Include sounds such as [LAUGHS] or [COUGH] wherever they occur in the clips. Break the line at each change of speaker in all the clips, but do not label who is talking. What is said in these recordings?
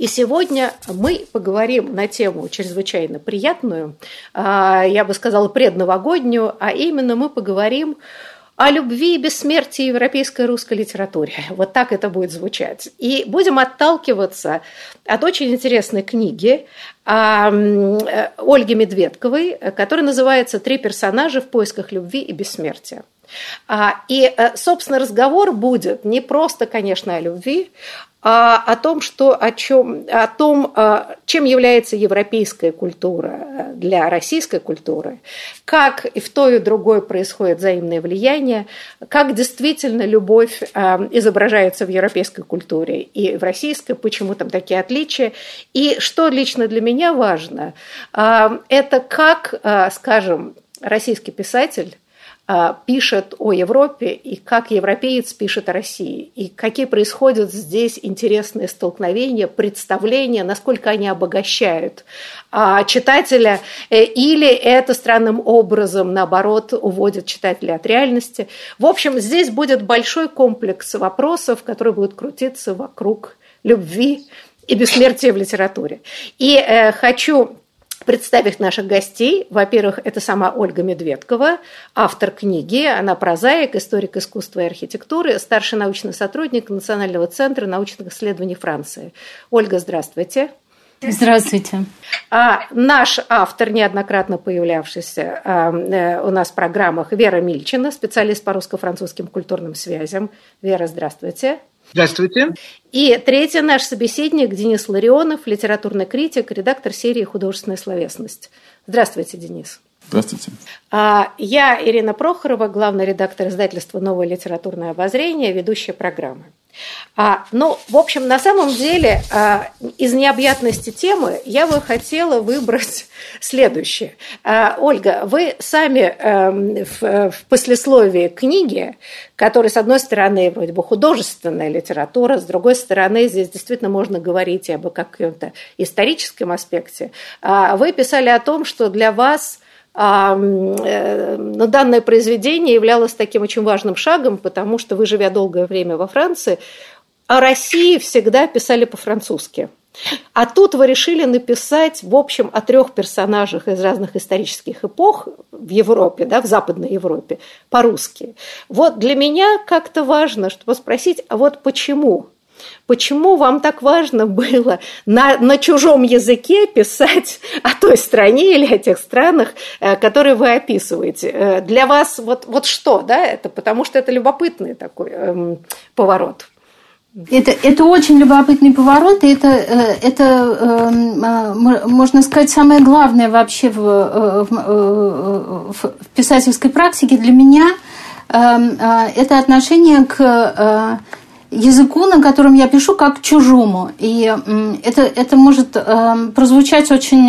И сегодня мы поговорим на тему чрезвычайно приятную, а, я бы сказала, предновогоднюю, а именно мы поговорим о любви и бессмертии европейской русской литературе. Вот так это будет звучать. И будем отталкиваться от очень интересной книги а, Ольги Медведковой, которая называется «Три персонажа в поисках любви и бессмертия». А, и, э, собственно, разговор будет не просто, конечно, о любви, а о том, что, о, чем, о том, а, чем является европейская культура для российской культуры, как и в той и другой происходит взаимное влияние, как действительно любовь изображается в европейской культуре и в российской, почему там такие отличия. И что лично для меня важно, это как, скажем, российский писатель пишет о Европе и как европеец пишет о России, и какие происходят здесь интересные столкновения, представления, насколько они обогащают а, читателя, э, или это странным образом, наоборот, уводит читателя от реальности. В общем, здесь будет большой комплекс вопросов, которые будут крутиться вокруг любви и бессмертия в литературе. И э, хочу представить наших гостей. Во-первых, это сама Ольга Медведкова, автор книги. Она прозаик, историк искусства и архитектуры, старший научный сотрудник Национального центра научных исследований Франции. Ольга, здравствуйте.
Здравствуйте.
А наш автор, неоднократно появлявшийся а, э, у нас в программах, Вера Мильчина, специалист по русско-французским культурным связям. Вера, здравствуйте.
Здравствуйте.
И третий наш собеседник Денис Ларионов, литературный критик, редактор серии «Художественная словесность». Здравствуйте, Денис.
Здравствуйте.
А, я Ирина Прохорова, главный редактор издательства «Новое литературное обозрение», ведущая программы. А, ну, в общем, на самом деле, а, из необъятности темы я бы хотела выбрать [LAUGHS] следующее. Ольга, вы сами а, в, послесловии книги, которая, с одной стороны, вроде бы художественная литература, с другой стороны, здесь действительно можно говорить об каком-то историческом аспекте, вы писали о том, что для вас – но данное произведение являлось таким очень важным шагом, потому что вы, живя долгое время во Франции, о России всегда писали по-французски. А тут вы решили написать, в общем, о трех персонажах из разных исторических эпох в Европе, да, в Западной Европе, по-русски. Вот для меня как-то важно, чтобы спросить, а вот почему Почему вам так важно было на, на чужом языке писать [LAUGHS] о той стране или о тех странах, э, которые вы описываете? Э, для вас вот, вот что, да, это? Потому что это любопытный такой эм, поворот.
Это, это очень любопытный поворот, и это, э, это эм, можно сказать, самое главное вообще в, в, в писательской практике для меня эм, – это отношение к языку, на котором я пишу, как чужому. И это, это может э, прозвучать очень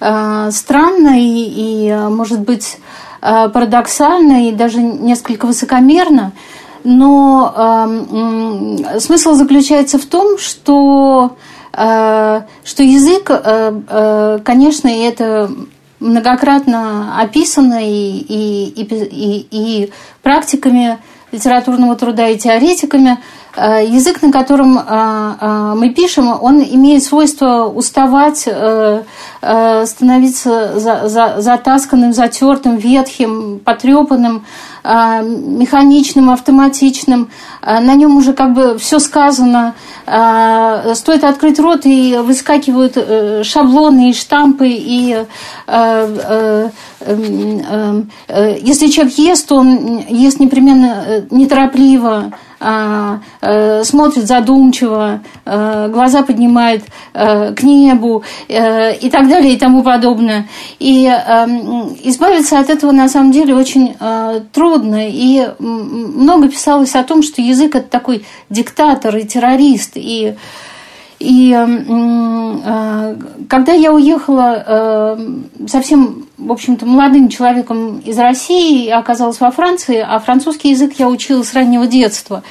э, странно и, и, э, может быть, э, парадоксально и даже несколько высокомерно. Но э, смысл заключается в том, что, э, что язык, э, э, конечно, и это многократно описано и, и, и, и, и практиками литературного труда и теоретиками, язык, на котором э, э, мы пишем, он имеет свойство уставать, становиться затасканным, затертым, ветхим, потрепанным, механичным, автоматичным. На нем уже как бы все сказано. Стоит открыть рот, и выскакивают шаблоны и штампы, и если человек ест, он ест непременно неторопливо, э, смотрит задумчиво, э, глаза поднимает э, к небу и так далее и тому подобное. И эм, избавиться от этого на самом деле очень трудно. И много писалось о том, что язык это такой диктатор и террорист. И и э, когда я уехала э, совсем, в общем-то, молодым человеком из России оказалась во Франции, а французский язык я учила с раннего детства.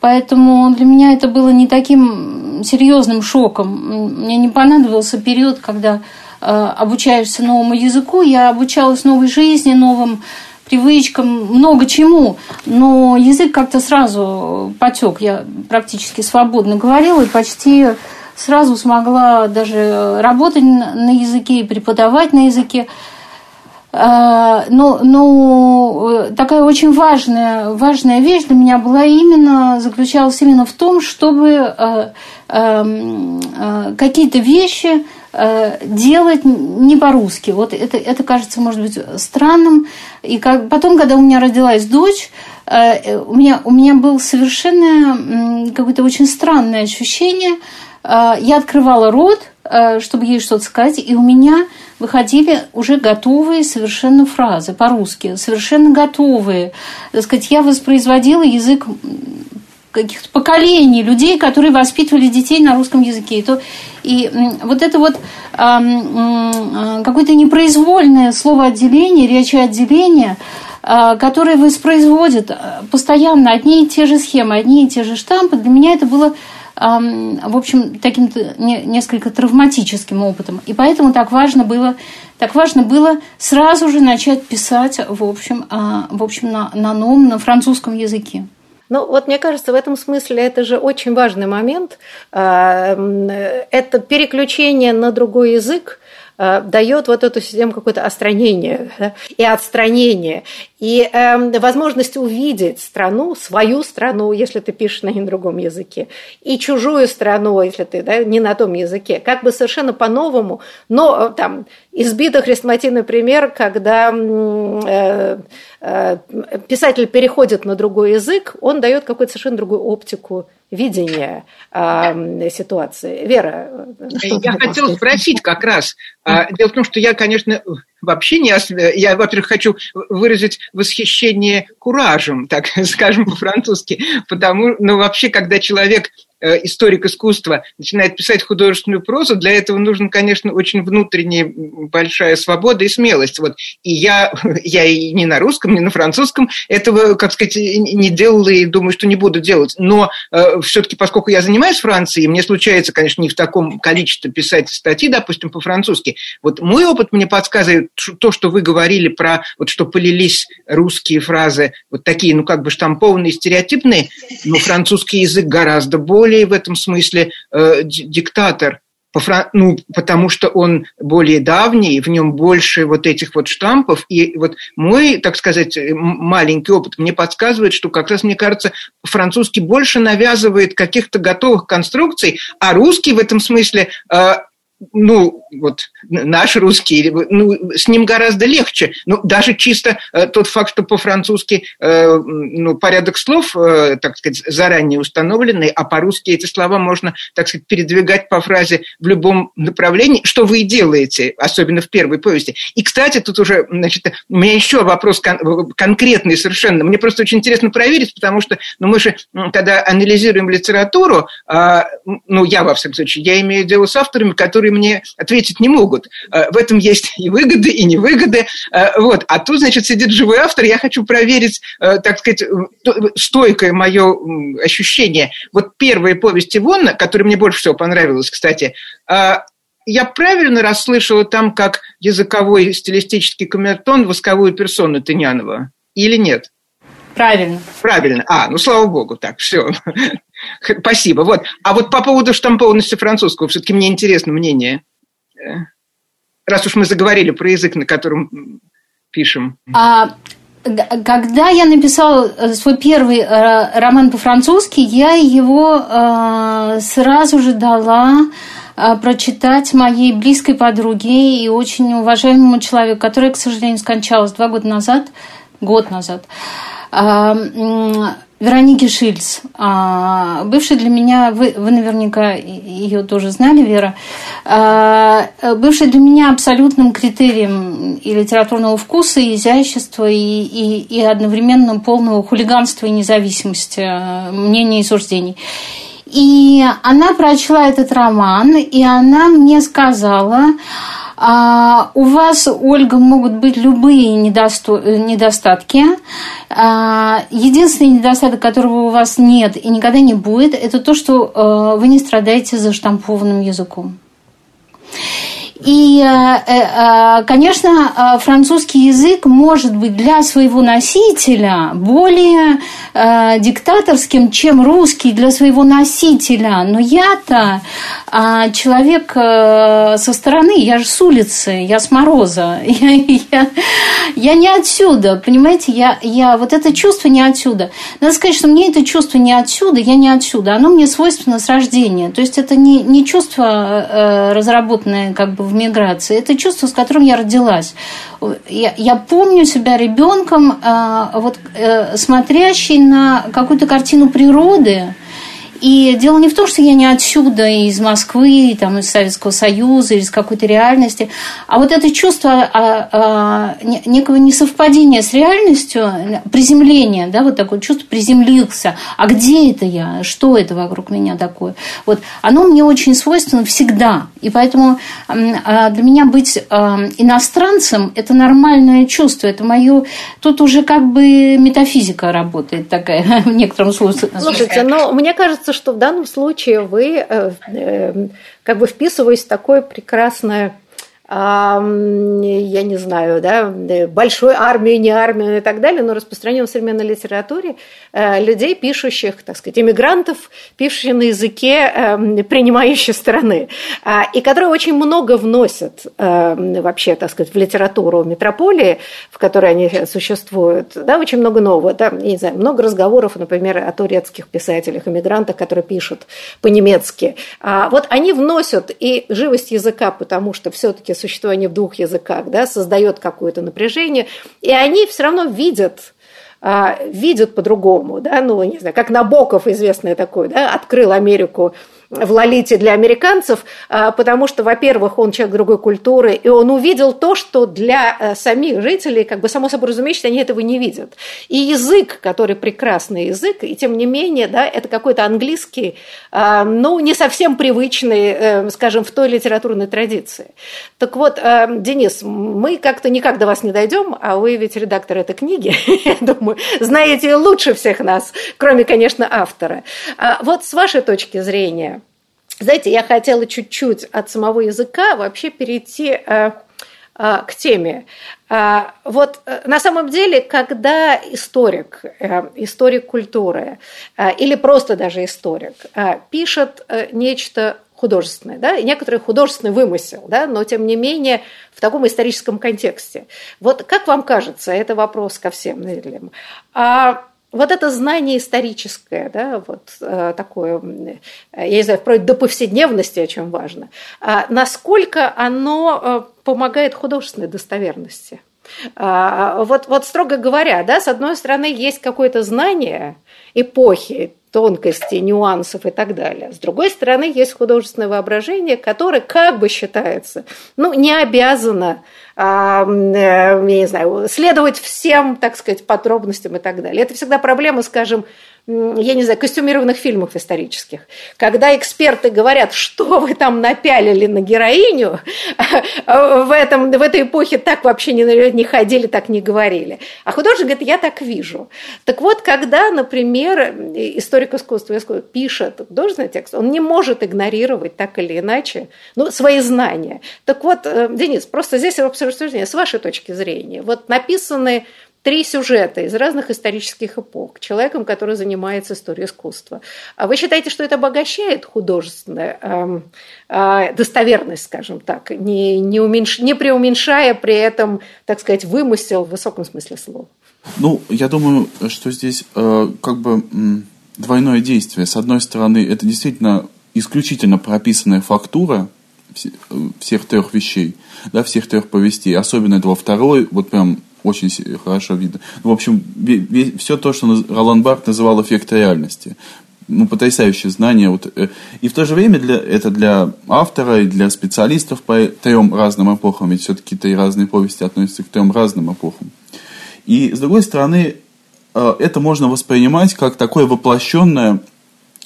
Поэтому для меня это было не таким серьезным шоком. Мне не понадобился период, когда э, обучаешься новому языку. Я обучалась новой жизни, новым привычкам, много чему, но язык как-то сразу потек. Я практически свободно говорила и почти сразу смогла даже работать на языке и преподавать на языке. А, но, но такая очень важная, важная вещь для меня была именно, заключалась именно в том, чтобы а, а, какие-то вещи Э, делать не по-русски. Вот это, это кажется, может быть, странным. И как, потом, когда у меня родилась дочь, э, у меня, у меня было совершенно какое-то очень странное ощущение. Э, я открывала рот, чтобы ей что-то сказать, и у меня выходили уже готовые совершенно фразы по-русски, совершенно готовые. Так сказать, я воспроизводила язык каких-то поколений людей, которые воспитывали детей на русском языке. И, то, и вот это вот э, какое-то непроизвольное словоотделение, речеотделение, э, которое воспроизводит постоянно одни и те же схемы, одни и те же штампы, для меня это было в общем, таким несколько травматическим опытом. И поэтому так важно было, так важно было сразу же начать писать, в общем, в общем на, на новом, на французском языке.
Ну, вот мне кажется, в этом смысле это же очень важный момент. А, это переключение на другой язык, а, дает вот эту систему какое-то остранение да, и отстранение. И э, возможность увидеть страну, свою страну, если ты пишешь на другом языке, и чужую страну, если ты да, не на том языке, как бы совершенно по-новому. Но э, там избитый хрестоматийный пример, когда э, э, писатель переходит на другой язык, он дает какую-то совершенно другую оптику видения э, ситуации. Вера,
я хотела спросить как раз. А, дело в том, что я, конечно, вообще не... Я, во-первых, хочу выразить восхищение куражем, так [LAUGHS] скажем по-французски, потому, ну, вообще, когда человек Э, историк искусства начинает писать художественную прозу, для этого нужна, конечно, очень внутренняя большая свобода и смелость. Вот. И я, [LAUGHS] я и не на русском, не на французском этого, как сказать, не делала и думаю, что не буду делать. Но э, все-таки, поскольку я занимаюсь Францией, мне случается, конечно, не в таком количестве писать статьи, допустим, по-французски. Вот мой опыт мне подсказывает то, что вы говорили про, вот что полились русские фразы, вот такие, ну, как бы штампованные, стереотипные, но французский язык гораздо более более в этом смысле э, диктатор, ну, потому что он более давний, в нем больше вот этих вот штампов. И вот мой, так сказать, маленький опыт мне подсказывает, что как раз, мне кажется, французский больше навязывает каких-то готовых конструкций, а русский в этом смысле э, ну, вот наш русский, ну, с ним гораздо легче. Ну, даже чисто э, тот факт, что по-французски э, ну, порядок слов, э, так сказать, заранее установленный, а по-русски эти слова можно, так сказать, передвигать по фразе в любом направлении, что вы и делаете, особенно в первой повести. И, кстати, тут уже, значит, у меня еще вопрос кон- конкретный совершенно. Мне просто очень интересно проверить, потому что, ну, мы же, когда анализируем литературу, э, ну, я, во всяком случае, я имею дело с авторами, которые которые мне ответить не могут. Э, в этом есть [LAUGHS] и выгоды, и невыгоды. Э, вот. А тут, значит, сидит живой автор, я хочу проверить, э, так сказать, стойкое мое ощущение. Вот первая повесть Ивонна, которая мне больше всего понравилась, кстати, я правильно расслышала там как языковой стилистический камертон восковую персону Тынянова или нет?
Правильно.
Правильно. А, ну слава богу, так, все. [LAUGHS] Спасибо. Вот. А вот по поводу штампованности французского, все-таки мне интересно мнение. Э, раз уж мы заговорили про язык, на котором пишем.
А, когда я написала э, свой первый э, роман по-французски, я его сразу же дала прочитать моей близкой подруге и очень уважаемому человеку, который, к сожалению, скончалась два года назад, год назад. Вероники Шильц, а, бывшая для меня, вы, вы наверняка ее тоже знали, Вера, а, бывшая для меня абсолютным критерием и литературного вкуса, и изящества, и, и, и одновременно полного хулиганства и независимости а, мнений и суждений. И она прочла этот роман, и она мне сказала, а, у вас, Ольга, могут быть любые недосто... недостатки. А, единственный недостаток, которого у вас нет и никогда не будет, это то, что а, вы не страдаете за штампованным языком. И, э, э, конечно, э, французский язык может быть для своего носителя более диктаторским, чем русский для своего носителя. Но я-то человек со стороны, я же с улицы, я с мороза, [LAUGHS] я, я, я не отсюда, понимаете, я, я вот это чувство не отсюда. Надо сказать, что мне это чувство не отсюда, я не отсюда, оно мне свойственно с рождения. То есть это не, не чувство, разработанное как бы в миграции. Это чувство, с которым я родилась. Я, помню себя ребенком, э, вот, э, смотрящей на какую-то картину природы, и дело не в том, что я не отсюда, из Москвы, там, из Советского Союза, из какой-то реальности, а вот это чувство а, а, некого несовпадения с реальностью, приземления, да, вот такое чувство приземлился. А где это я? Что это вокруг меня такое? Вот оно мне очень свойственно всегда. И поэтому а, для меня быть а, иностранцем – это нормальное чувство. Это мое... Тут уже как бы метафизика работает такая [LAUGHS] в некотором смысле.
Слушайте, но мне кажется, кажется, что в данном случае вы э, э, как бы вписываетесь в такое прекрасное я не знаю, да, большой армии, не армии и так далее, но распространен в современной литературе э, людей, пишущих, так сказать, иммигрантов, пишущих на языке эм, принимающей страны, а, и которые очень много вносят эм, вообще, так сказать, в литературу метрополии, в которой они существуют, да, очень много нового, да, не знаю, много разговоров, например, о турецких писателях, иммигрантах, которые пишут по-немецки. А вот они вносят и живость языка, потому что все-таки существование в двух языках, да, создает какое-то напряжение, и они все равно видят а, видят по-другому, да, ну, не знаю, как Набоков, известный такой, да, открыл Америку в Лолите для американцев, а, потому что, во-первых, он человек другой культуры, и он увидел то, что для э, самих жителей, как бы само собой разумеется, они этого не видят. И язык, который прекрасный язык, и тем не менее, да, это какой-то английский, а, ну, не совсем привычный, э, скажем, в той литературной традиции. Так вот, э, Денис, мы как-то никак до вас не дойдем, а вы ведь редактор этой книги, [LAUGHS] я думаю, знаете лучше всех нас, кроме, конечно, автора. А вот с вашей точки зрения, знаете, я хотела чуть-чуть от самого языка вообще перейти э, э, к теме. Э, вот на самом деле, когда историк, историк культуры или просто даже историк пишет нечто художественное, да, и некоторый художественный вымысел, да, но тем не менее в таком историческом контексте. Вот как вам кажется, это вопрос ко всем зрителям, а вот это знание историческое, да, вот э, такое, я не знаю, вплоть до повседневности, о чем важно, э, насколько оно э, помогает художественной достоверности. Э, вот, вот строго говоря, да, с одной стороны, есть какое-то знание эпохи, тонкостей, нюансов и так далее. С другой стороны, есть художественное воображение, которое как бы считается, ну, не обязано я не знаю, следовать всем, так сказать, подробностям и так далее. Это всегда проблема, скажем, я не знаю, костюмированных фильмов исторических. Когда эксперты говорят, что вы там напялили на героиню, в, этом, в этой эпохе так вообще не, не ходили, так не говорили. А художник говорит, я так вижу. Так вот, когда, например, историк искусства пишет художественный текст, он не может игнорировать так или иначе ну, свои знания. Так вот, э, Денис, просто здесь обсуждение с вашей точки зрения. Вот написанные три сюжета из разных исторических эпох, человеком, который занимается историей искусства. А вы считаете, что это обогащает художественную э, э, достоверность, скажем так, не, не, уменьш, не преуменьшая при этом, так сказать, вымысел в высоком смысле слова?
Ну, я думаю, что здесь э, как бы двойное действие. С одной стороны, это действительно исключительно прописанная фактура всех трех вещей, да, всех трех повестей. Особенно это во второй, вот прям очень хорошо видно. Ну, в общем, все то, что Ролан Барт называл эффект реальности. Ну, потрясающее знание. Вот, э, и в то же время для, это для автора и для специалистов по трем разным эпохам, ведь все-таки три разные повести относятся к трем разным эпохам. И, с другой стороны, э, это можно воспринимать как такое воплощенное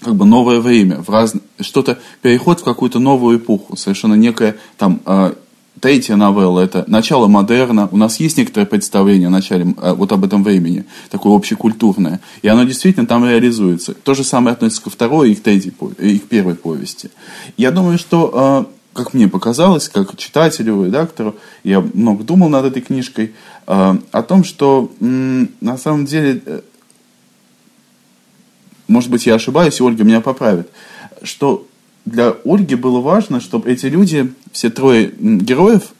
как бы новое время, в раз... что-то, переход в какую-то новую эпоху, совершенно некое там э, Третья новелла – это начало модерна. У нас есть некоторое представление о начале, э, вот об этом времени, такое общекультурное. И оно действительно там реализуется. То же самое относится ко второй и к третьей, и к первой повести. Я думаю, что, э, как мне показалось, как читателю, редактору, я много думал над этой книжкой, э, о том, что на самом деле, может быть, я ошибаюсь, и Ольга меня поправит, что для Ольги было важно, чтобы эти люди, все трое героев,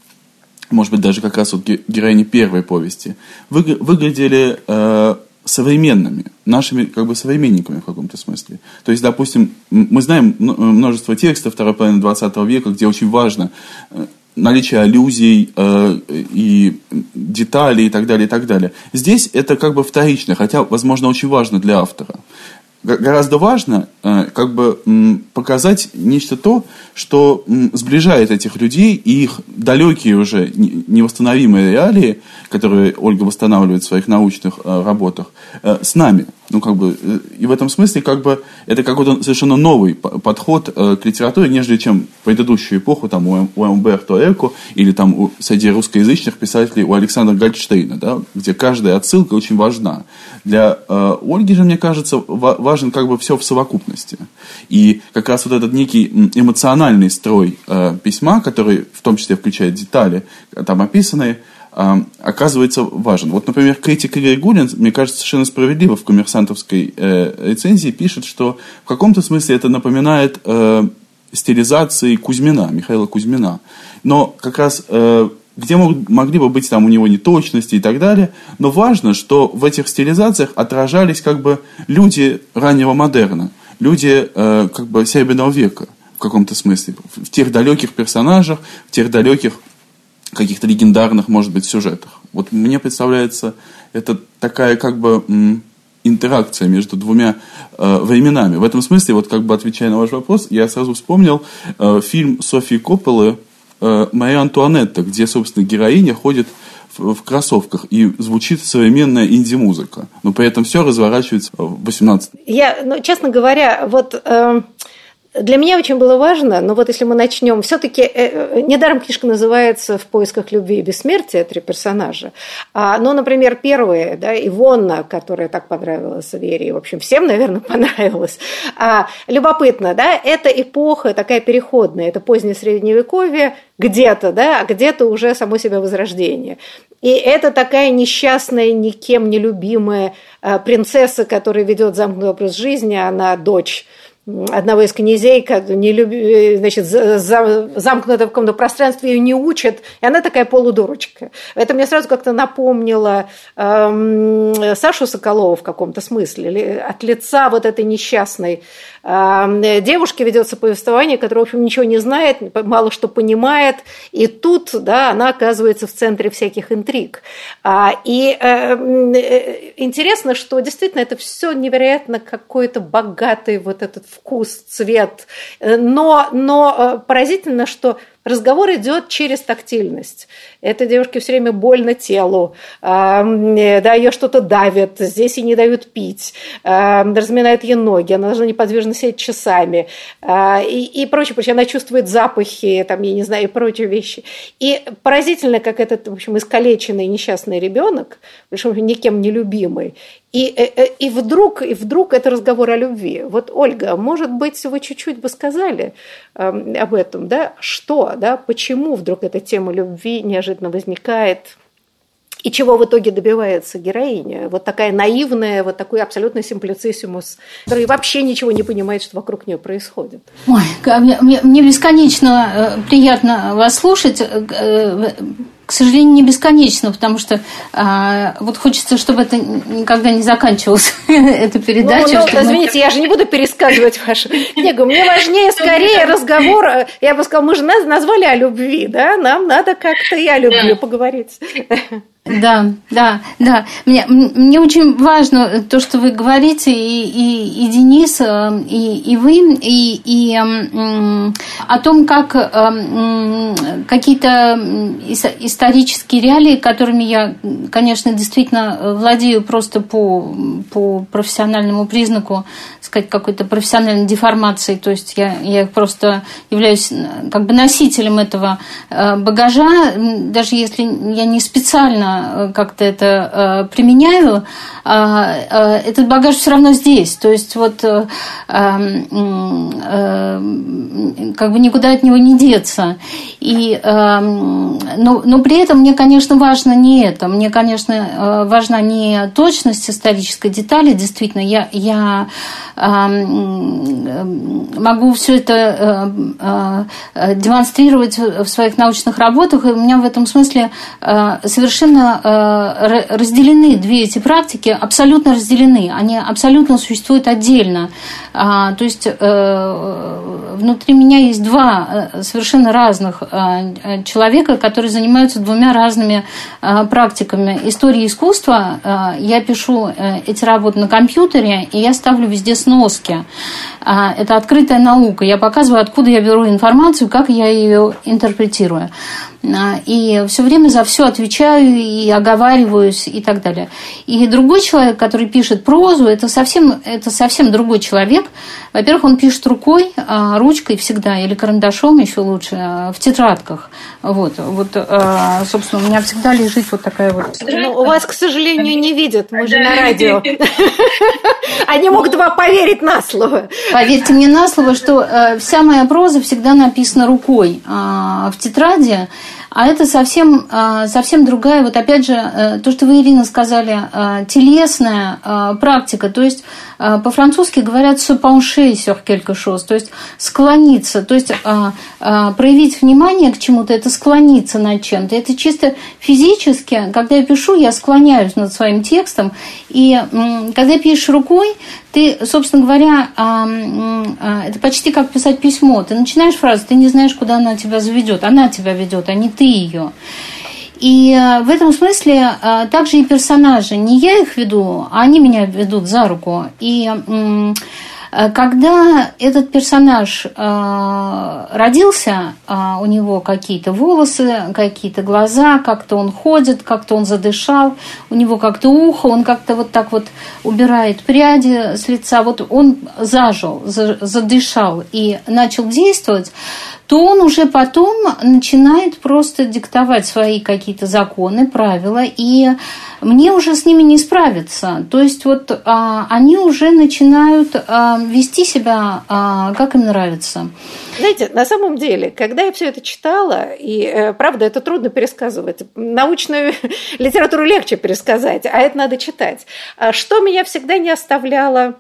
может быть, даже как раз вот героини первой повести, выглядели э, современными, нашими как бы современниками в каком-то смысле. То есть, допустим, мы знаем множество текстов второй половины 20 века, где очень важно э, наличие аллюзий э, и деталей и так далее, и так далее. Здесь это как бы вторично, хотя, возможно, очень важно для автора гораздо важно э, как бы показать нечто то, что сближает этих людей и их далекие уже невосстановимые реалии, которые Ольга восстанавливает в своих научных э, работах, э, с нами. Ну, как бы, и в этом смысле, как бы, это какой-то совершенно новый подход к литературе, нежели чем предыдущую эпоху, там, у, у Умберто Эко, или там у, среди русскоязычных писателей у Александра Гольдштейна, да, где каждая отсылка очень важна. Для э, Ольги же, мне кажется, важно важен как бы все в совокупности. И как раз вот этот некий эмоциональный строй э, письма, который в том числе включает детали, э, там описанные, э, оказывается важен. Вот, например, критик Игорь Гулин, мне кажется, совершенно справедливо в коммерсантовской э, рецензии пишет, что в каком-то смысле это напоминает э, стилизации Кузьмина, Михаила Кузьмина. Но как раз э, где мог, могли бы быть там у него неточности и так далее. Но важно, что в этих стилизациях отражались как бы люди раннего модерна, люди э, как бы Серебряного века в каком-то смысле, в тех далеких персонажах, в тех далеких каких-то легендарных, может быть, сюжетах. Вот мне представляется, это такая как бы интеракция между двумя э, временами. В этом смысле, вот как бы отвечая на ваш вопрос, я сразу вспомнил э, фильм Софии Копполы Э, Мария Антуанетта, где, собственно, героиня ходит в, в кроссовках и звучит современная инди-музыка. Но при этом все разворачивается в 18
Я, ну, честно говоря, вот... Э для меня очень было важно, но вот если мы начнем, все-таки э, недаром книжка называется «В поисках любви и бессмертия» три персонажа. А, ну, например, первые, да, Ивонна, которая так понравилась Вере, в общем, всем, наверное, [LAUGHS] понравилась. А, любопытно, да, это эпоха такая переходная, это позднее Средневековье, где-то, да, а где-то уже само себя возрождение. И это такая несчастная, никем не любимая э, принцесса, которая ведет замкнутый образ жизни, она дочь одного из князей, не люб... Э, значит, замкнутая в каком-то пространстве ее не учат, и она такая полудурочка. Это мне сразу как-то напомнило эм, Сашу Соколова в каком-то смысле. От лица вот этой несчастной э, девушки ведется повествование, которая, в общем, ничего не знает, мало что понимает, и тут да, она оказывается в центре всяких интриг. А, и эм, э, интересно, что действительно это все невероятно какой-то богатый вот этот вкус, цвет. Но, но э, поразительно, что разговор идет через тактильность. Этой девушке все время больно телу, да, ее что-то давит, здесь ей не дают пить, разминают ей ноги, она должна неподвижно сидеть часами а, и, и прочее, прочее. Она чувствует запахи, там, я не знаю, и прочие вещи. И поразительно, как этот, в общем, искалеченный несчастный ребенок, причем никем не любимый, и, э, э, и, вдруг, и вдруг это разговор о любви. Вот, Ольга, может быть, вы чуть-чуть бы сказали э, об этом, да? Что, да? Почему вдруг эта тема любви неожиданно возникает? И чего в итоге добивается героиня? Вот такая наивная, вот такой абсолютно симплицисимус, который вообще ничего не понимает, что вокруг нее происходит.
Ой, мне, мне бесконечно э, приятно вас слушать. К сожалению, не бесконечно, потому что а, вот хочется, чтобы это никогда не заканчивалась [LAUGHS] эта передача.
Ну, ну, извините, мы... я же не буду пересказывать вашу книгу. Мне важнее скорее разговор. Я бы сказала, мы же назвали о любви, да? Нам надо как-то и о любви поговорить.
Да, да, да. Мне, мне очень важно то, что вы говорите, и, и, и Денис, э, и, и вы, и, и о том, как э, какие-то исторические реалии, которыми я, конечно, действительно владею просто по, по профессиональному признаку, сказать, какой-то профессиональной деформацией, то есть я, я просто являюсь как бы носителем этого э, багажа, даже если я не специально Э, как-то это э, применяю, а, э, этот багаж все равно здесь. То есть вот эм, как бы никуда от него не деться. И, эм, но, но при этом мне, конечно, важно не это. Мне, конечно, важна не точность исторической детали. Действительно, я, я эм, могу все это демонстрировать в своих научных работах. И у меня в этом смысле совершенно Э, разделены две эти практики, абсолютно разделены, они абсолютно существуют отдельно. А, то есть э, внутри меня есть два э, совершенно разных человека, которые занимаются двумя разными практиками. История искусства, я пишу эти работы на компьютере, и я ставлю везде сноски. А, это открытая наука. Я показываю, откуда я беру информацию, как я ее интерпретирую. А, и все время за все отвечаю и оговариваюсь и так далее. И другой человек, который пишет прозу, это совсем, это совсем другой человек. Во-первых, он пишет рукой, а, ручкой всегда или карандашом еще лучше в тетрадках. Вот, вот, собственно, у меня всегда лежит вот такая вот.
Ну, у вас, к сожалению, не видят, мы же на радио. [LAUGHS] Они могут вам поверить на слово.
Поверьте мне на слово, что э, вся моя проза всегда написана рукой а, в тетради. А это совсем, а, совсем другая, вот опять же, э, то, что вы, Ирина, сказали, а, телесная практика. То есть по-французски говорят «se pencher sur quelque chose», то есть склониться, то есть проявить внимание к чему-то, это склониться над чем-то. Это чисто физически, когда я пишу, я склоняюсь над своим текстом, и когда пишешь рукой, ты, собственно говоря, это почти как писать письмо. Ты начинаешь фразу, ты не знаешь, куда она тебя заведет. Она тебя ведет, а не ты ее. И э, в этом смысле э, также и персонажи. Не я их веду, а они меня ведут за руку. И Э, когда этот персонаж родился, у него какие-то волосы, какие-то глаза, как-то он ходит, как-то он задышал, у него как-то ухо, он как-то вот так вот убирает пряди с лица, вот он зажил, задышал и начал действовать, то он уже потом начинает просто диктовать свои какие-то законы, правила, и мне уже с ними не справиться. То есть вот а, они уже начинают а, вести себя, а, как им нравится.
Знаете, на самом деле, когда я все это читала, и э, правда, это трудно пересказывать, научную [LAUGHS] литературу легче пересказать, а это надо читать. А что меня всегда не оставляло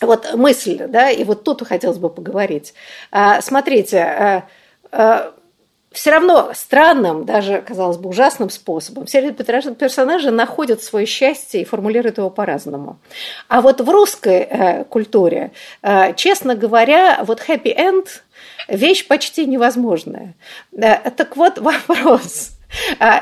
вот мысль, да, и вот тут хотелось бы поговорить. А, смотрите, а, а, все равно странным, даже, казалось бы, ужасным способом все персонажи находят свое счастье и формулируют его по-разному. А вот в русской э, культуре, э, честно говоря, вот happy end – вещь почти невозможная. Э, так вот вопрос –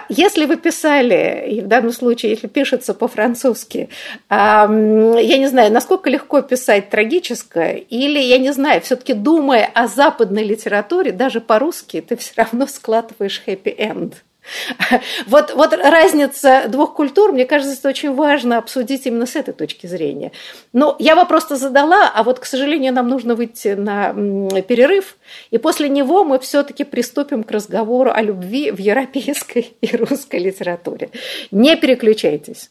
если вы писали, и в данном случае, если пишется по-французски, я не знаю, насколько легко писать трагическое, или, я не знаю, все-таки думая о западной литературе, даже по-русски, ты все равно складываешь хэппи-энд. [LAUGHS] Вот, вот разница двух культур, мне кажется, это очень важно обсудить именно с этой точки зрения. Но я вопрос задала, а вот, к сожалению, нам нужно выйти на перерыв, и после него мы все-таки приступим к разговору о любви в европейской [LAUGHS] и русской литературе. Не переключайтесь.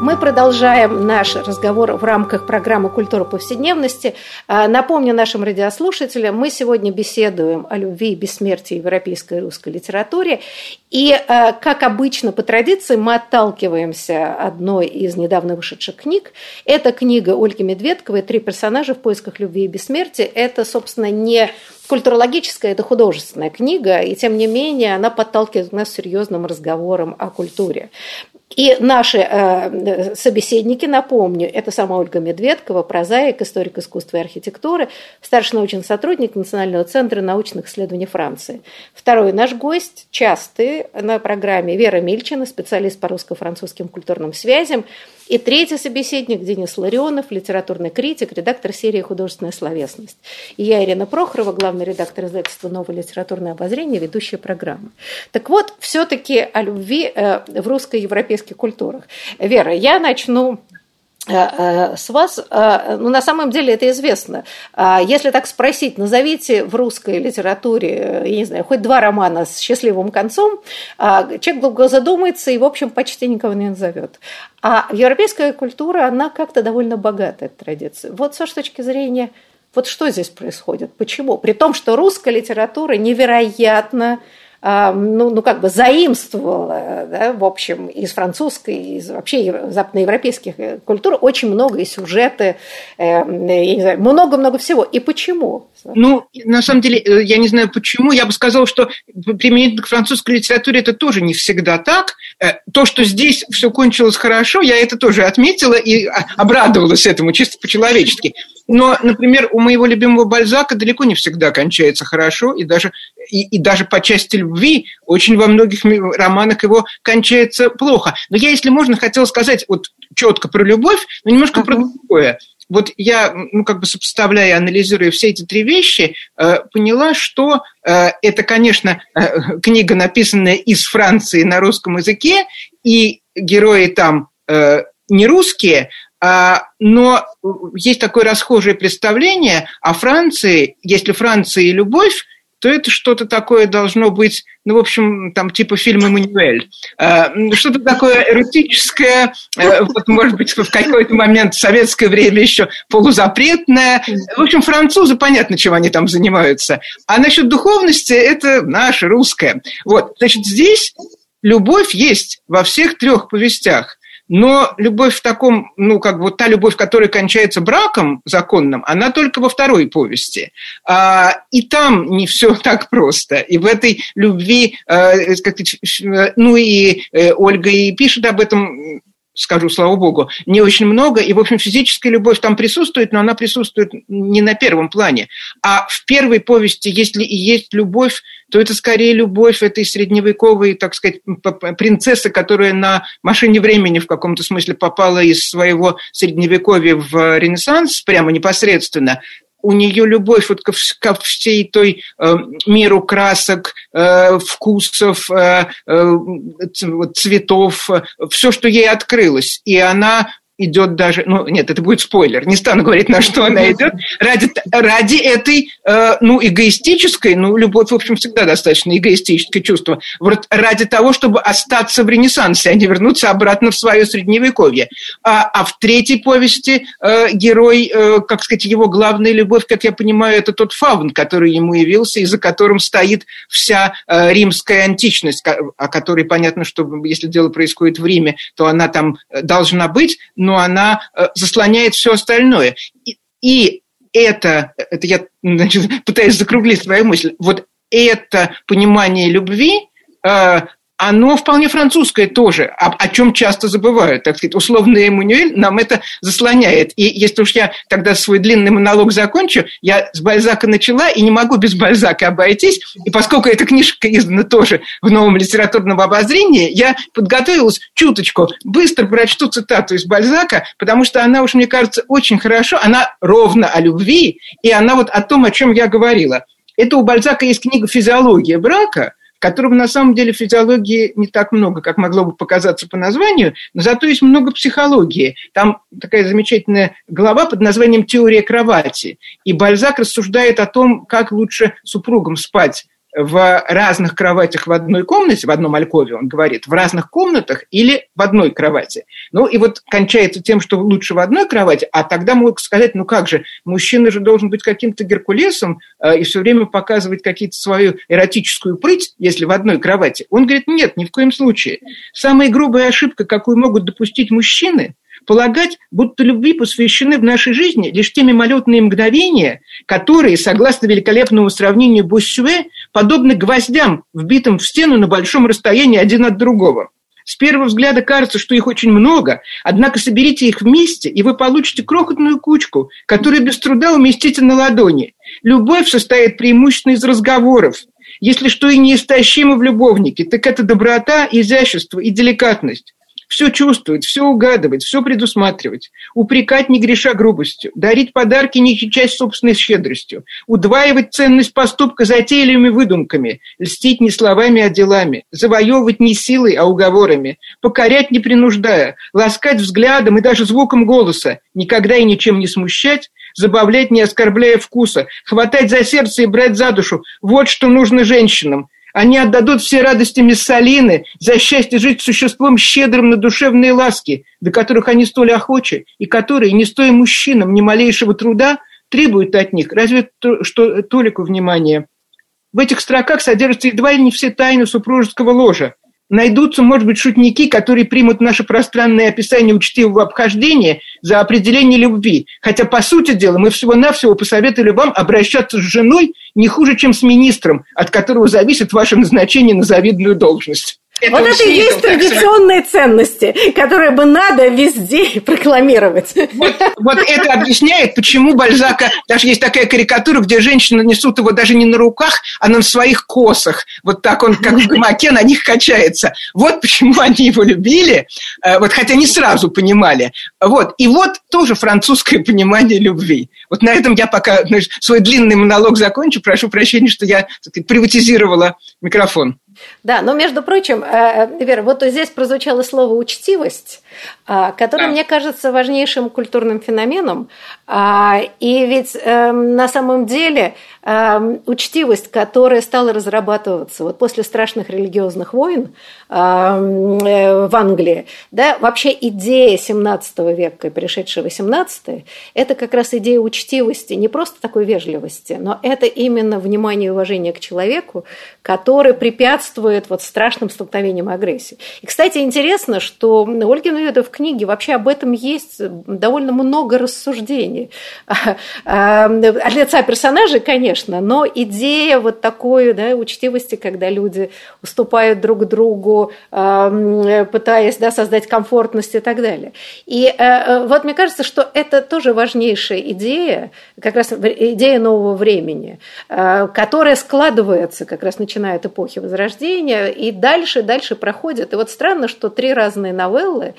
Мы продолжаем наш разговор в рамках программы «Культура повседневности». А, напомню нашим радиослушателям, мы сегодня беседуем о любви и бессмертии европейской и русской литературе. И, а, как обычно, по традиции, мы отталкиваемся одной из недавно вышедших книг. Это книга Ольги Медведковой «Три персонажа в поисках любви и бессмертия». Это, собственно, не культурологическая, это художественная книга, и тем не менее она подталкивает нас к серьезным разговорам о культуре. И наши э, собеседники, напомню, это сама Ольга Медведкова, прозаик, историк искусства и архитектуры, старший научный сотрудник Национального центра научных исследований Франции. Второй наш гость, частый на программе Вера Мильчина, специалист по русско-французским культурным связям. И третий собеседник Денис Ларионов, литературный критик, редактор серии «Художественная словесность». И я, Ирина Прохорова, главный редактор издательства «Новое литературное обозрение», ведущая программы. Так вот, все-таки о любви э, в русско-европейских культурах. Вера, я начну Э, э, с вас, ну, на самом деле это известно. Если так спросить, назовите в русской литературе, я не знаю, хоть два романа с счастливым концом, человек долго задумается и, в общем, почти никого не назовет. А европейская культура, она как-то довольно богатая традиция. Вот с вашей точки зрения, вот что здесь происходит? Почему? При том, что русская литература невероятно ну, ну, как бы заимствовала, да, в общем, из французской, из вообще западноевропейских э, культур очень много и сюжеты, э, я не знаю, много-много всего. И почему?
Ну, на самом деле, э, я не знаю почему, я бы сказала, что применительно к французской литературе это тоже не всегда так. То, что здесь все кончилось хорошо, я это тоже отметила и а, обрадовалась этому чисто по-человечески. Но, например, у моего любимого Бальзака далеко не всегда кончается хорошо, и даже, и, и даже по части любви очень во многих романах его кончается плохо. Но я, если можно, хотела сказать вот четко про любовь, но немножко uh-huh. про другое. Вот я, ну, как бы сопоставляя, анализируя все эти три вещи, э, поняла, что э, это, конечно, э, книга, написанная из Франции на русском языке, и герои там э, не русские, а, но есть такое расхожее представление о Франции, если Франция и любовь, то это что-то такое должно быть, ну, в общем, там, типа фильма «Мануэль». А, что-то такое эротическое, э, вот, может быть, в какой-то момент в советское время еще полузапретное. В общем, французы, понятно, чем они там занимаются. А насчет духовности – это наша, русская. Вот, значит, здесь любовь есть во всех трех повестях. Но любовь в таком, ну, как бы та любовь, которая кончается браком законным, она только во второй повести. А, и там не все [LAUGHS] так просто. И в этой любви, а, ну, и э, Ольга и пишет об этом скажу, слава богу, не очень много. И, в общем, физическая любовь там присутствует, но она присутствует не на первом плане. А в первой повести, если и есть любовь, то это скорее любовь этой средневековой, так сказать, принцессы, которая на машине времени в каком-то смысле попала из своего средневековья в Ренессанс прямо непосредственно, у нее любовь вот ко, ко всей той э, миру красок, э, вкусов, э, э, цветов, э, все, что ей открылось. И она идет даже, ну нет, это будет спойлер, не стану говорить, на что она идет, ради, ради этой, э, ну, эгоистической, ну, любовь, в общем, всегда достаточно эгоистическое чувство, вот ради того, чтобы остаться в Ренессансе, а не вернуться обратно в свое Средневековье. А, а в третьей повести э, герой, э, как сказать, его главная любовь, как я понимаю, это тот фаун, который ему явился, и за которым стоит вся э, римская античность, о которой понятно, что если дело происходит в Риме, то она там э, должна быть, она э, заслоняет все остальное. И, и это, это я [LAUGHS] значит, пытаюсь закруглить свою мысль, вот это понимание любви, э, оно вполне французское тоже, о, о чем часто забывают. Так сказать, условный Эммануэль нам это заслоняет. И если уж я тогда свой длинный монолог закончу, я с Бальзака начала и не могу без Бальзака обойтись. И поскольку эта книжка издана тоже в новом литературном обозрении, я подготовилась чуточку быстро прочту цитату из Бальзака, потому что она уж, мне кажется, очень хорошо, она ровно о любви, и она вот о том, о чем я говорила. Это у Бальзака есть книга «Физиология брака», которого на самом деле физиологии не так много, как могло бы показаться по названию, но зато есть много психологии. Там такая замечательная глава под названием «Теория кровати». И Бальзак рассуждает о том, как лучше супругам спать в разных кроватях в одной комнате, в одном алькове, он говорит, в разных комнатах или в одной кровати. Ну и вот кончается тем, что лучше в одной кровати, а тогда могут сказать, ну как же, мужчина же должен быть каким-то Геркулесом э, и все время показывать какие-то свою эротическую прыть, если в одной кровати. Он говорит, нет, ни в коем случае. Самая грубая ошибка, какую могут допустить мужчины – полагать, будто любви посвящены в нашей жизни лишь те мимолетные мгновения, которые, согласно великолепному сравнению Буссюэ, подобны гвоздям, вбитым в стену на большом расстоянии один от другого. С первого взгляда кажется, что их очень много, однако соберите их вместе, и вы получите крохотную кучку, которая без труда уместите на ладони. Любовь состоит преимущественно из разговоров. Если что и неистощимо в любовнике, так это доброта, изящество и деликатность все чувствовать, все угадывать, все предусматривать, упрекать не греша грубостью, дарить подарки не часть собственной щедростью, удваивать ценность поступка затейливыми выдумками, льстить не словами, а делами, завоевывать не силой, а уговорами, покорять не принуждая, ласкать взглядом и даже звуком голоса, никогда и ничем не смущать, забавлять, не оскорбляя вкуса, хватать за сердце и брать за душу. Вот что нужно женщинам – они отдадут все радости Миссалины за счастье жить существом щедрым на душевные ласки, до которых они столь охочи, и которые, не стоя мужчинам ни малейшего труда, требуют от них разве то, что толику внимания. В этих строках содержатся едва ли не все тайны супружеского ложа, найдутся, может быть, шутники, которые примут наше пространное описание учтивого обхождения за определение любви. Хотя, по сути дела, мы всего-навсего посоветовали вам обращаться с женой не хуже, чем с министром, от которого зависит ваше назначение на завидную должность.
Это вот это и есть традиционные ценности, которые бы надо везде [LAUGHS] прокламировать.
Вот, вот это объясняет, почему Бальзака... Даже есть такая карикатура, где женщины несут его даже не на руках, а на своих косах. Вот так он, как [LAUGHS] в гамаке, на них качается. Вот почему [LAUGHS] они его любили, э, вот хотя не сразу понимали. Вот. И вот тоже французское понимание любви. Вот на этом я пока знаешь, свой длинный монолог закончу. Прошу прощения, что я сказать, приватизировала микрофон.
Да, но, между прочим, э, э, Вера, вот здесь прозвучало слово «учтивость», а, которое, да. мне кажется, важнейшим культурным феноменом. А, и ведь эм, на самом деле эм, учтивость, которая стала разрабатываться вот после страшных религиозных войн эм, э, в Англии, да, вообще идея 17 века, пришедшая 18 это как раз идея учтивости, не просто такой вежливости, но это именно внимание и уважение к человеку, который препятствует вот страшным столкновениям агрессии. И, кстати, интересно, что Ольгин Веда в книге вообще об этом есть довольно много рассуждений. [LAUGHS] От лица персонажей, конечно, но идея вот такой да, учтивости, когда люди уступают друг другу, пытаясь да, создать комфортность и так далее. И э, э, вот мне кажется, что это тоже важнейшая идея, как раз идея нового времени, э, которая складывается как раз начиная от эпохи Возрождения и дальше, дальше проходит. И вот странно, что три разные новеллы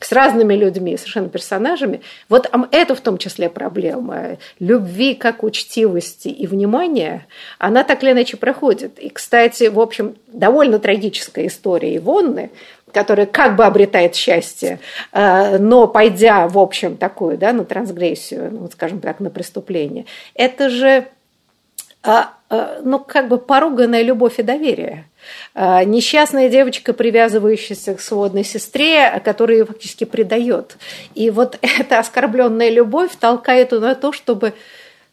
с разными людьми, совершенно персонажами. Вот это в том числе проблема. Любви как учтивости и внимания, она так или иначе проходит. И, кстати, в общем, довольно трагическая история Ивонны, которая как бы обретает счастье, э, но пойдя, в общем, такую, да, на трансгрессию, ну, скажем так, на преступление, это же а, а, ну, как бы поруганная любовь и доверие. А, несчастная девочка, привязывающаяся к сводной сестре, которая ее фактически предает. И вот [LAUGHS] эта оскорбленная любовь толкает ее на то, чтобы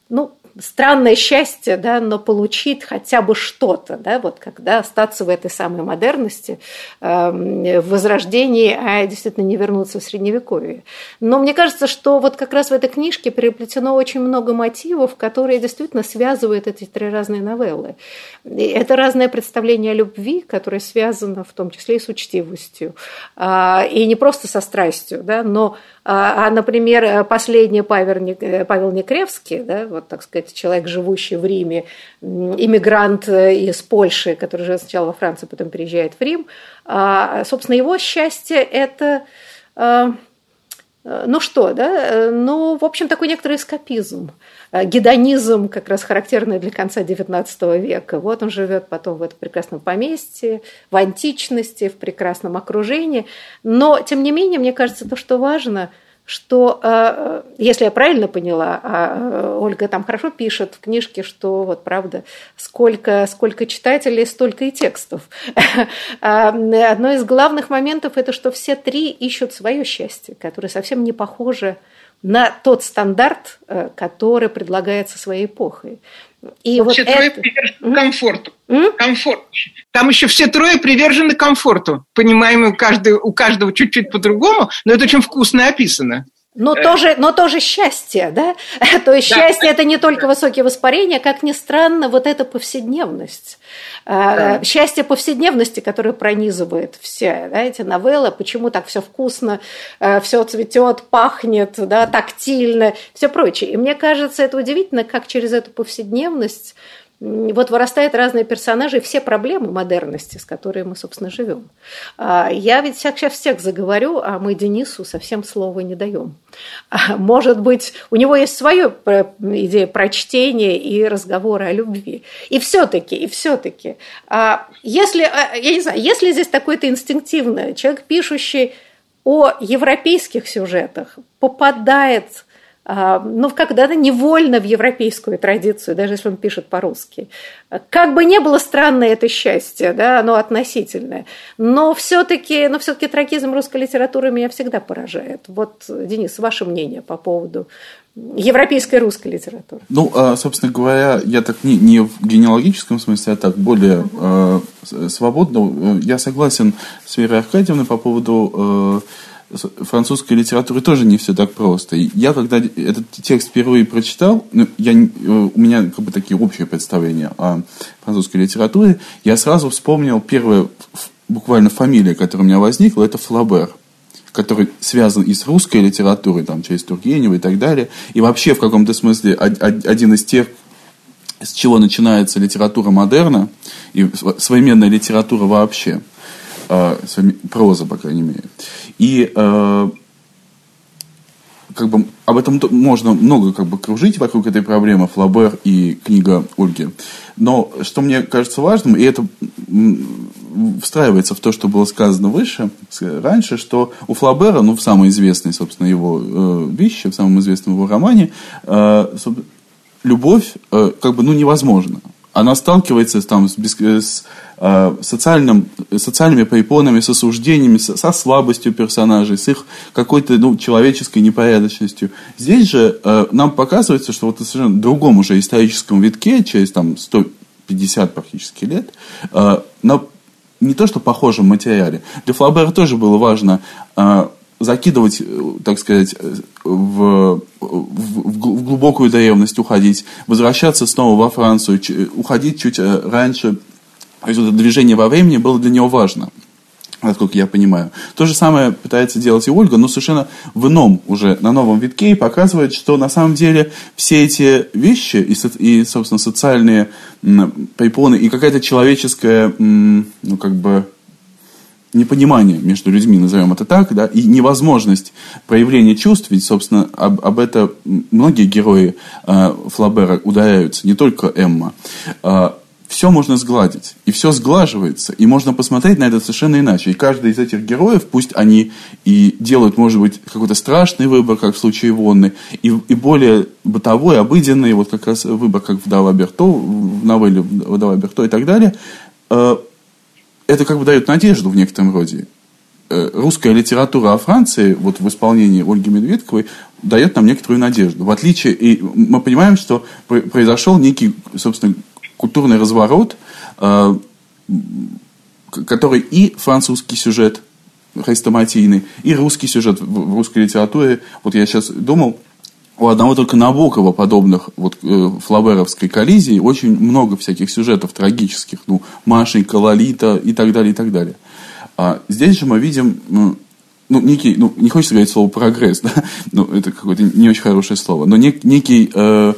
ну, странное счастье, да, но получить хотя бы что-то, да, вот когда остаться в этой самой модерности, э, в возрождении, а действительно не вернуться в средневековье. Но мне кажется, что вот как раз в этой книжке переплетено очень много мотивов, которые действительно связывают эти три разные новеллы. И это разное представление о любви, которое связано в том числе и с учтивостью, э, и не просто со страстью, да, но а, а, например, последний Павел, э, Павел Некревский, да, вот так сказать, человек, живущий в Риме, иммигрант э, из Польши, который живет сначала во Франции, потом переезжает в Рим, а, собственно, его счастье – это а, ну что, да, ну, в общем, такой некоторый эскапизм, гедонизм, как раз характерный для конца XIX века. Вот он живет потом в этом прекрасном поместье, в античности, в прекрасном окружении. Но, тем не менее, мне кажется, то, что важно, что, э, если я правильно поняла, а э, Ольга там хорошо пишет в книжке, что вот правда, сколько, сколько читателей, столько и текстов. [LAUGHS] А, одно из главных моментов это, что все три ищут свое счастье, которое совсем не похоже на тот стандарт, э, который предлагается своей эпохой.
И вот все это... трое привержены комфорту. Mm? Комфорт. Там еще все трое привержены комфорту. Понимаем, у каждого, у каждого чуть-чуть по-другому, но это очень вкусно описано.
Но, э. тоже, но тоже счастье, да? [LAUGHS] То есть да. счастье это не только высокие воспарения, как ни странно, вот эта повседневность. А, да. Счастье повседневности, которое пронизывает все да, эти новеллы, почему так все вкусно, э, все цветет, пахнет, да, тактильно, все прочее. И мне кажется, это удивительно, как через эту повседневность вот вырастают разные персонажи все проблемы модерности, с которыми мы, собственно, живем. А, я ведь сейчас всех заговорю, а мы Денису совсем слова не даем. А, может быть, у него есть своя идея прочтения и разговора о любви. И все-таки, и все-таки, а, если, я не знаю, если здесь такой-то инстинктивно человек, пишущий о европейских сюжетах, попадает ну, когда-то невольно в европейскую традицию, даже если он пишет по-русски. Как бы не было странное это счастье, да, оно относительное, но все-таки но все трагизм русской литературы меня всегда поражает. Вот, Денис, ваше мнение по поводу европейской русской литературы?
Ну, а, собственно говоря, я так не, не в генеалогическом смысле, а так более э, свободно. Я согласен с Верой Аркадьевной по поводу э, французской литературы тоже не все так просто. Я когда этот текст впервые прочитал, ну, я, э, у меня как бы такие общие представления о французской литературе, я сразу вспомнил первая буквально фамилия, которая у меня возникла, это Флабер который связан и с русской литературой, там, через Тургенева и так далее, и вообще в каком-то смысле один из тех, с чего начинается литература модерна и современная литература вообще, а, проза, по крайней мере. И э, как бы об этом можно много как бы кружить вокруг этой проблемы Флабер и книга Ольги. Но что мне кажется важным, и это встраивается в то, что было сказано выше, раньше, что у Флабера, ну, в самой известной, собственно, его э, вещи, в самом известном его романе, э, любовь э, как бы, ну, невозможна. Она сталкивается там с, с Э, социальным, социальными препонами, с осуждениями, со, со слабостью персонажей, с их какой-то ну, человеческой непорядочностью. Здесь же э, нам показывается, что вот в совершенно другом уже историческом витке, через там, 150 практически лет, э, на не то что похожем материале, для Флабера тоже было важно э, закидывать, э, так сказать, в, в, в глубокую древность уходить, возвращаться снова во Францию, уходить чуть раньше то есть вот это движение во времени было для него важно, насколько я понимаю. То же самое пытается делать и Ольга, но совершенно в ином уже, на новом витке, и показывает, что на самом деле все эти вещи и, и собственно, социальные препоны, и какая-то человеческая, ну, как бы, непонимание между людьми, назовем это так, да, и невозможность проявления чувств, ведь, собственно, об, об это многие герои э, Флабера ударяются, не только Эмма. Э, все можно сгладить. И все сглаживается. И можно посмотреть на это совершенно иначе. И каждый из этих героев, пусть они и делают, может быть, какой-то страшный выбор, как в случае Вонны, и, и более бытовой, обыденный, вот как раз выбор, как вдова Берто, в новелле вдова Берто и так далее, э, это как бы дает надежду в некотором роде. Э, русская литература о Франции, вот в исполнении Ольги Медведковой, дает нам некоторую надежду. В отличие, и мы понимаем, что произошел некий, собственно, культурный разворот, э, который и французский сюжет хрестоматийный, и русский сюжет в русской литературе. Вот я сейчас думал, у одного только Набокова подобных вот э, флаберовской коллизии очень много всяких сюжетов трагических, ну, Машенька, Лолита и так далее, и так далее. А здесь же мы видим, ну, ну некий, ну, не хочется говорить слово прогресс, [LAUGHS] да, ну, это какое-то не очень хорошее слово, но нек, некий, э,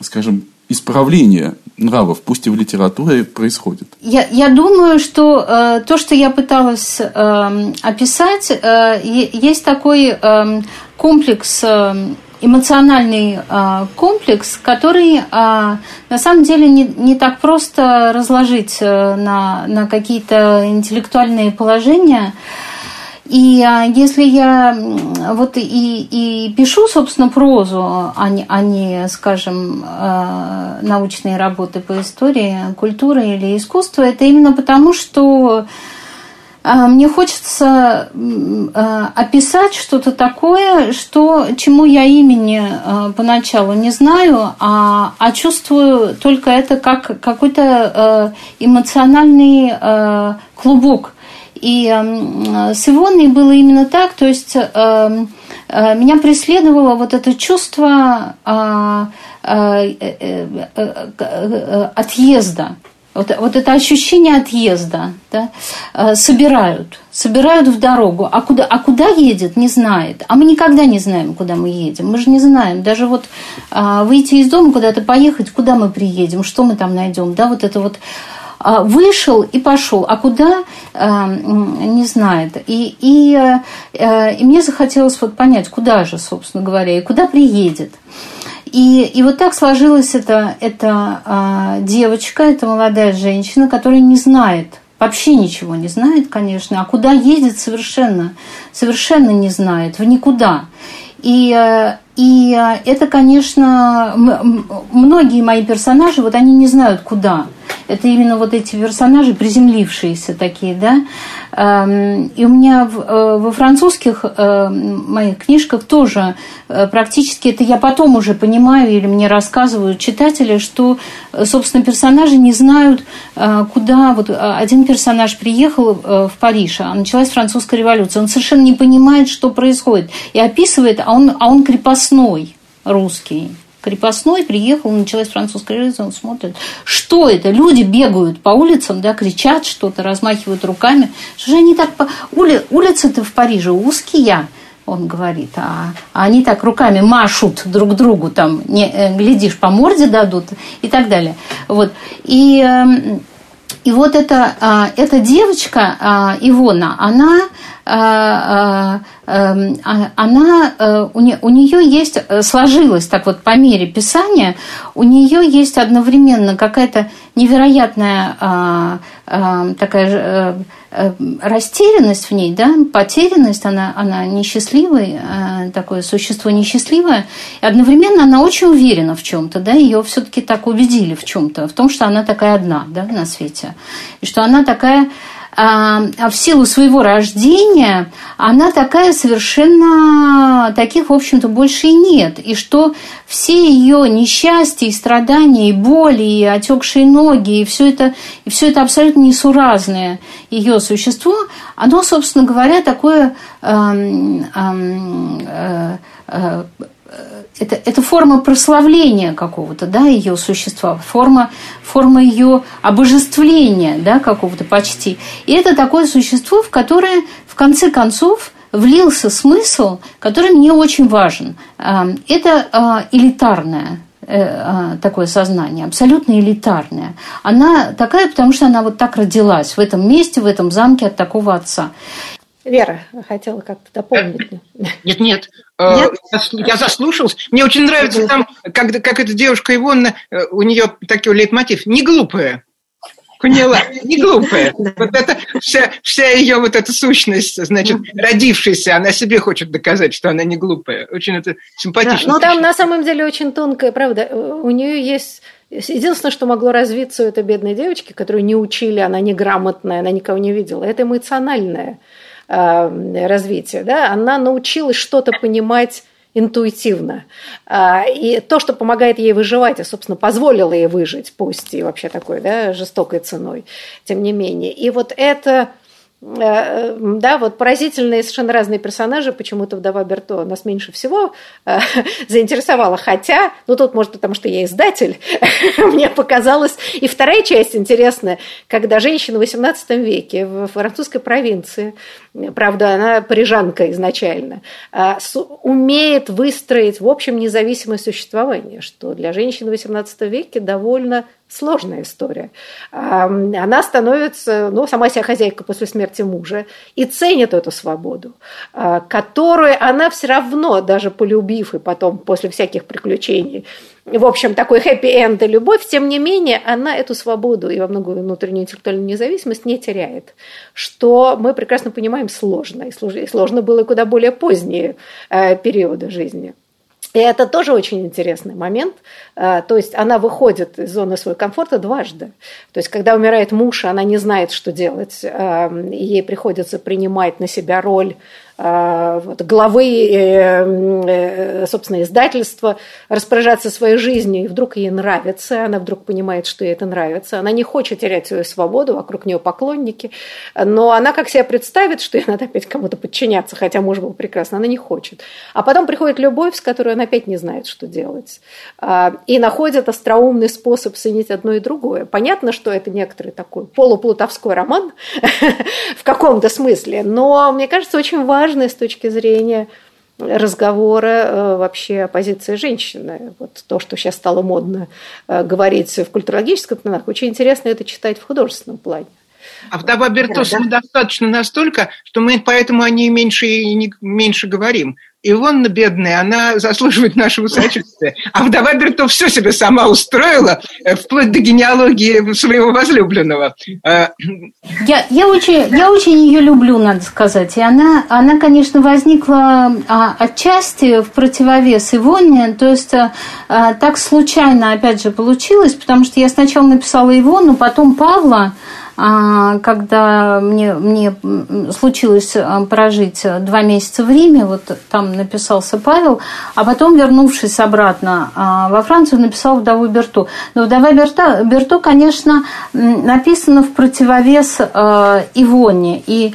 скажем, исправление нравов, пусть и в литературе, происходит?
Я, я думаю, что э, то, что я пыталась э, описать, э, есть такой э, комплекс, э, эмоциональный э, комплекс, который э, на самом деле не, не так просто разложить э, на, на какие-то интеллектуальные положения. И а, если я вот и, и пишу, собственно, прозу, а не, а не скажем, э, научные работы по истории, культуры или искусству, это именно потому, что а, мне хочется а, описать что-то такое, что, чему я имени поначалу не знаю, а, а чувствую только это как какой-то эмоциональный клубок и э, с Ивоной было именно так, то есть э, э, меня преследовало вот это чувство э, э, э, отъезда, вот, вот это ощущение отъезда, да, собирают, собирают в дорогу, а куда, а куда едет, не знает, а мы никогда не знаем, куда мы едем, мы же не знаем, даже вот выйти из дома куда-то поехать, куда мы приедем, что мы там найдем, да, вот это вот а, вышел и пошел, а куда а, не знает. И, и, э, и мне захотелось вот понять, куда же, собственно говоря, и куда приедет. И, и вот так сложилась эта, эта а, девочка, эта молодая женщина, которая не знает, вообще ничего не знает, конечно, а куда едет совершенно, совершенно не знает, в никуда. И, э, и э, это, конечно, многие мои персонажи, вот они не знают, куда это именно вот эти персонажи, приземлившиеся такие, да. И у меня э, во французских э, моих книжках тоже э, практически это я потом уже понимаю или мне рассказывают читатели, что, собственно, персонажи не знают, куда... Вот один персонаж приехал в Париж, а началась французская революция. Он совершенно не понимает, что происходит. И описывает, а он, а он крепостной русский крепостной, приехал, началась французская революция, он смотрит, что это? Люди бегают по улицам, да, кричат что-то, размахивают руками. Что же они так... По... Ули... Улицы-то в Париже узкие, он говорит, а, а они так руками машут друг другу, там, не, э, глядишь, по морде дадут и так далее. Вот. И, эм, и вот эта, а, эта девочка, а, Ивона, она а, эм, она, э, у нее есть, э, сложилось так вот по мере писания, у нее есть одновременно какая-то невероятная такая э, растерянность в ней, да, потерянность, она, она несчастливая, такое существо несчастливое, и одновременно она очень уверена в чем-то, да, ее все-таки так убедили в чем-то, в том, что она такая одна, да, на свете, и что она такая а, в силу своего рождения, она такая совершенно, таких, в общем-то, больше и нет. И что все ее несчастья и страдания, и боли, и отекшие ноги, и все это, и все это абсолютно несуразное ее существо, оно, собственно говоря, такое э, э, э, это, это форма прославления какого-то, да, ее существа, форма, форма ее обожествления, да, какого-то почти. И это такое существо, в которое, в конце концов, влился смысл, который мне очень важен. А, это а, элитарное э, а, такое сознание, абсолютно элитарное. Она такая, потому что она вот так родилась в этом месте, в этом замке от такого отца.
Вера хотела как-то дополнить.
Нет, нет. Э, нет? Я заслушался. Мне очень нравится там, как, как эта девушка Ивонна, э, у нее такой лейтмотив. Не глупая. Поняла, не глупая. [LAUGHS] Вот это вся, вся ее вот эта сущность, значит, родившаяся, она себе хочет доказать, что она не глупая. Очень это симпатично.
Да, но там на самом деле очень тонкая, правда. У нее есть Единственное, что могло развиться у этой бедной девочки, которую не учили, она неграмотная, она никого не видела, это эмоциональное Э, развития, да, она научилась что-то понимать интуитивно. А, и то, что помогает ей выживать, и, собственно, позволило ей выжить, пусть и вообще такой, да, жестокой ценой, тем не менее. И вот это Э, да, вот поразительные совершенно разные персонажи, почему-то вдова Берто нас меньше всего э, [LAUGHS] заинтересовала, хотя, ну тут, может, потому что я издатель, [LAUGHS] мне показалось, и вторая часть интересная, когда женщина в XVIII веке в французской провинции, правда, она парижанка изначально, э, умеет выстроить, в общем, независимое существование, что для женщины в XVIII веке довольно сложная история. Она становится, ну, сама себя хозяйка после смерти мужа и ценит эту свободу, а, которую она все равно, даже полюбив и потом после всяких приключений в общем, такой хэппи-энд и любовь, тем не менее, она эту свободу и во многую внутреннюю интеллектуальную независимость не теряет, что мы прекрасно понимаем сложно, и сложно было куда более поздние э, периоды жизни. И это тоже очень интересный момент. Э, то есть она выходит из зоны своего комфорта дважды. То есть когда умирает муж, она не знает, что делать. Э, ей приходится принимать на себя роль вот, главы, э, э, собственно, издательства распоряжаться своей жизнью, и вдруг ей нравится, она вдруг понимает, что ей это нравится, она не хочет терять свою свободу, вокруг нее поклонники, но она как себя представит, что ей надо опять кому-то подчиняться, хотя муж был прекрасно, она не хочет. А потом приходит любовь, с которой она опять не знает, что делать, а, и находит остроумный способ соединить одно и другое. Понятно, что это некоторый такой полуплутовской роман [LAUGHS] в каком-то смысле, но мне кажется, очень важно важное с точки зрения разговора э, вообще о позиции женщины. Вот то, что сейчас стало модно э, говорить в культурологическом плане, очень интересно это читать в художественном плане.
А вдова Бертоса да, достаточно настолько, что мы поэтому о ней меньше и не, меньше говорим. Ивонна бедная, она заслуживает нашего сочувствия. А вдова Берто все себе сама устроила, э, вплоть до генеалогии своего возлюбленного.
Э, я, я, очень, я очень ее люблю, надо сказать. И она, она конечно, возникла а, отчасти в противовес Ивонне. То есть а, так случайно, опять же, получилось, потому что я сначала написала Ивонну, потом Павла, когда мне, мне случилось а, прожить два месяца в Риме, вот там написался Павел, а потом, вернувшись обратно а, во Францию, написал «Вдову Берту». Но «Вдова Берта, Берту», конечно, написана в противовес Ивоне. И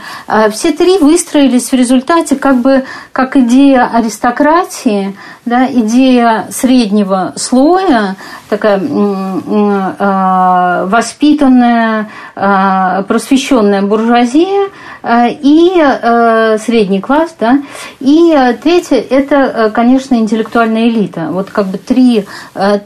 все три выстроились в результате как бы как идея аристократии, да, идея среднего слоя, такая воспитанная, просвещенная буржуазия э, и средний класс, да, и третье – это, конечно, интеллектуальная элита. Вот как бы три,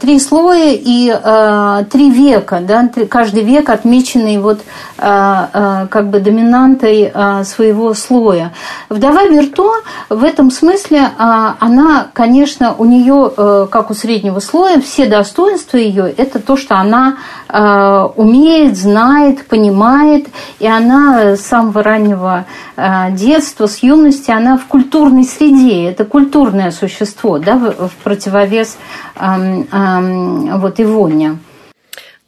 три слоя и три века, да, каждый век отмеченный вот как бы доминантой своего слоя. Вдова Берто в этом смысле, она, конечно, у нее, как у среднего слоя, все достоинства ее – это то, что она умеет, знает, понимает, и она с самого раннего э, детства, с юности, она в культурной среде, это культурное существо, да, в противовес вот Ивоне.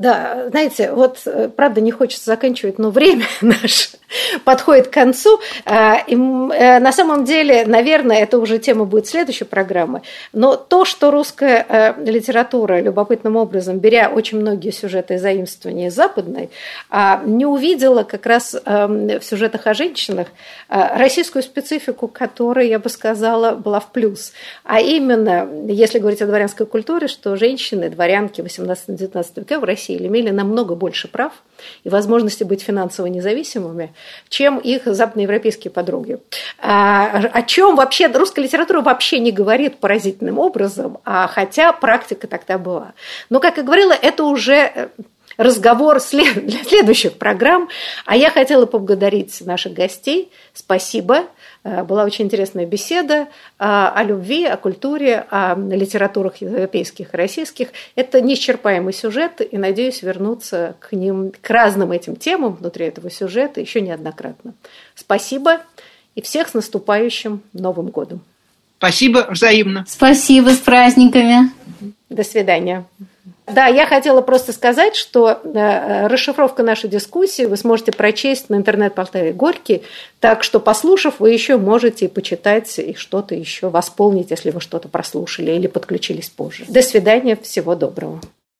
Да, знаете, вот э, правда не хочется заканчивать, но время [LAUGHS] наше [LAUGHS] подходит к концу. А, и э, на самом деле, наверное, это уже тема будет следующей программы. Но то, что русская э, литература любопытным образом, беря очень многие сюжеты из заимствования из западной, а, не увидела как раз эм, в сюжетах о женщинах российскую специфику, которая, я бы сказала, была в плюс. А именно, если говорить о дворянской культуре, что женщины, дворянки 18-19 века в России имели намного больше прав и возможности быть финансово независимыми, чем их западноевропейские подруги. А, о чем вообще русская литература вообще не говорит поразительным образом, а хотя практика тогда была. Но, как я говорила, это уже э, разговор для следующих программ. А я хотела поблагодарить наших гостей. Спасибо. Э, была очень интересная беседа э, о любви, о культуре, о литературах европейских и российских. Это неисчерпаемый сюжет, и надеюсь вернуться к ним, к разным этим темам внутри этого сюжета еще неоднократно. Спасибо и всех с наступающим Новым годом.
Спасибо взаимно.
Спасибо, с праздниками.
До свидания. Да, я хотела просто сказать, что э, расшифровка нашей дискуссии вы сможете прочесть на интернет-портале Горький, так что, послушав, вы еще можете почитать и что-то еще восполнить, если вы что-то прослушали или подключились позже. До свидания, всего доброго.